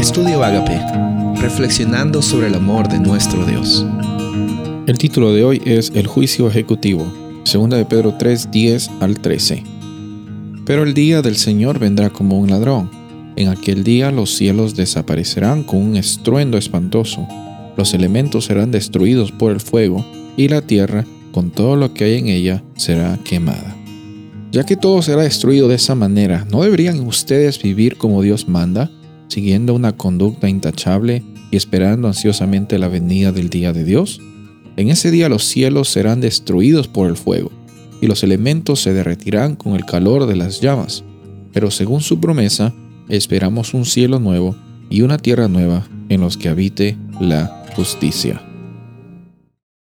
Estudio Agape, reflexionando sobre el amor de nuestro Dios. El título de hoy es El juicio ejecutivo, 2 de Pedro 3, 10 al 13. Pero el día del Señor vendrá como un ladrón. En aquel día los cielos desaparecerán con un estruendo espantoso, los elementos serán destruidos por el fuego, y la tierra, con todo lo que hay en ella, será quemada. Ya que todo será destruido de esa manera, ¿no deberían ustedes vivir como Dios manda? Siguiendo una conducta intachable y esperando ansiosamente la venida del día de Dios? En ese día los cielos serán destruidos por el fuego, y los elementos se derretirán con el calor de las llamas. Pero según su promesa, esperamos un cielo nuevo y una tierra nueva en los que habite la justicia.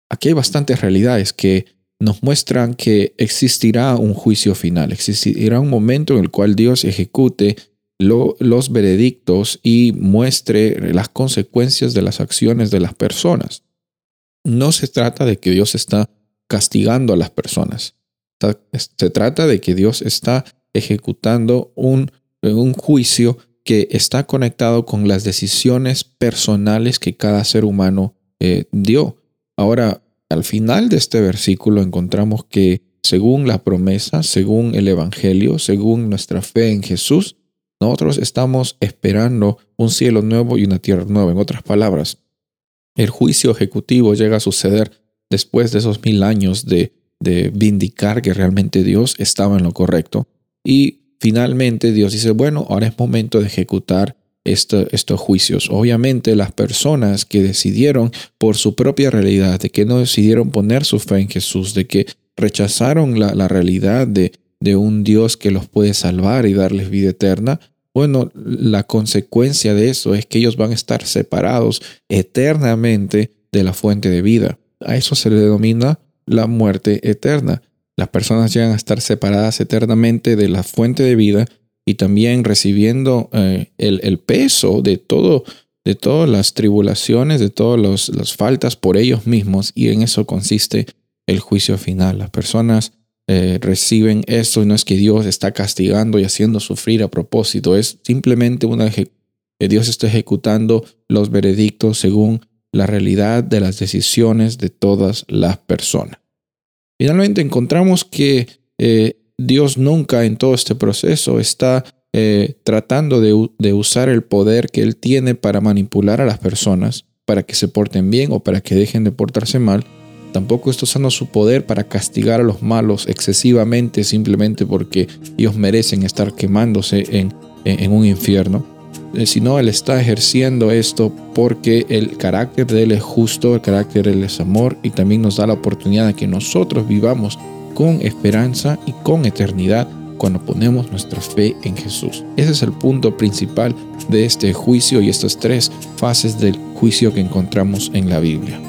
Aquí hay bastantes realidades que nos muestran que existirá un juicio final, existirá un momento en el cual Dios ejecute los veredictos y muestre las consecuencias de las acciones de las personas. No se trata de que Dios está castigando a las personas. Se trata de que Dios está ejecutando un, un juicio que está conectado con las decisiones personales que cada ser humano eh, dio. Ahora, al final de este versículo encontramos que según la promesa, según el Evangelio, según nuestra fe en Jesús, nosotros estamos esperando un cielo nuevo y una tierra nueva. En otras palabras, el juicio ejecutivo llega a suceder después de esos mil años de, de vindicar que realmente Dios estaba en lo correcto. Y finalmente Dios dice, bueno, ahora es momento de ejecutar estos juicios. Obviamente las personas que decidieron por su propia realidad, de que no decidieron poner su fe en Jesús, de que rechazaron la, la realidad de, de un Dios que los puede salvar y darles vida eterna, bueno, la consecuencia de eso es que ellos van a estar separados eternamente de la fuente de vida. A eso se le denomina la muerte eterna. Las personas llegan a estar separadas eternamente de la fuente de vida y también recibiendo eh, el, peso de todo, de todas las tribulaciones, de todas las faltas por ellos mismos, y en eso consiste el juicio final. Las personas eh, reciben esto y no es que Dios está castigando y haciendo sufrir a propósito, es simplemente una que Dios está ejecutando los veredictos según la realidad de las decisiones de todas las personas. Finalmente encontramos que eh, Dios nunca en todo este proceso está eh, tratando de usar el poder que Él tiene para manipular a las personas, para que se porten bien o para que dejen de portarse mal, Tampoco está usando su poder para castigar a los malos excesivamente simplemente porque ellos merecen estar quemándose en, en, un infierno, eh, sino Él está ejerciendo esto porque el carácter de Él es justo, el carácter de Él es amor y también nos da la oportunidad de que nosotros vivamos con esperanza y con eternidad cuando ponemos nuestra fe en Jesús. Ese es el punto principal de este juicio y estas tres fases del juicio que encontramos en la Biblia.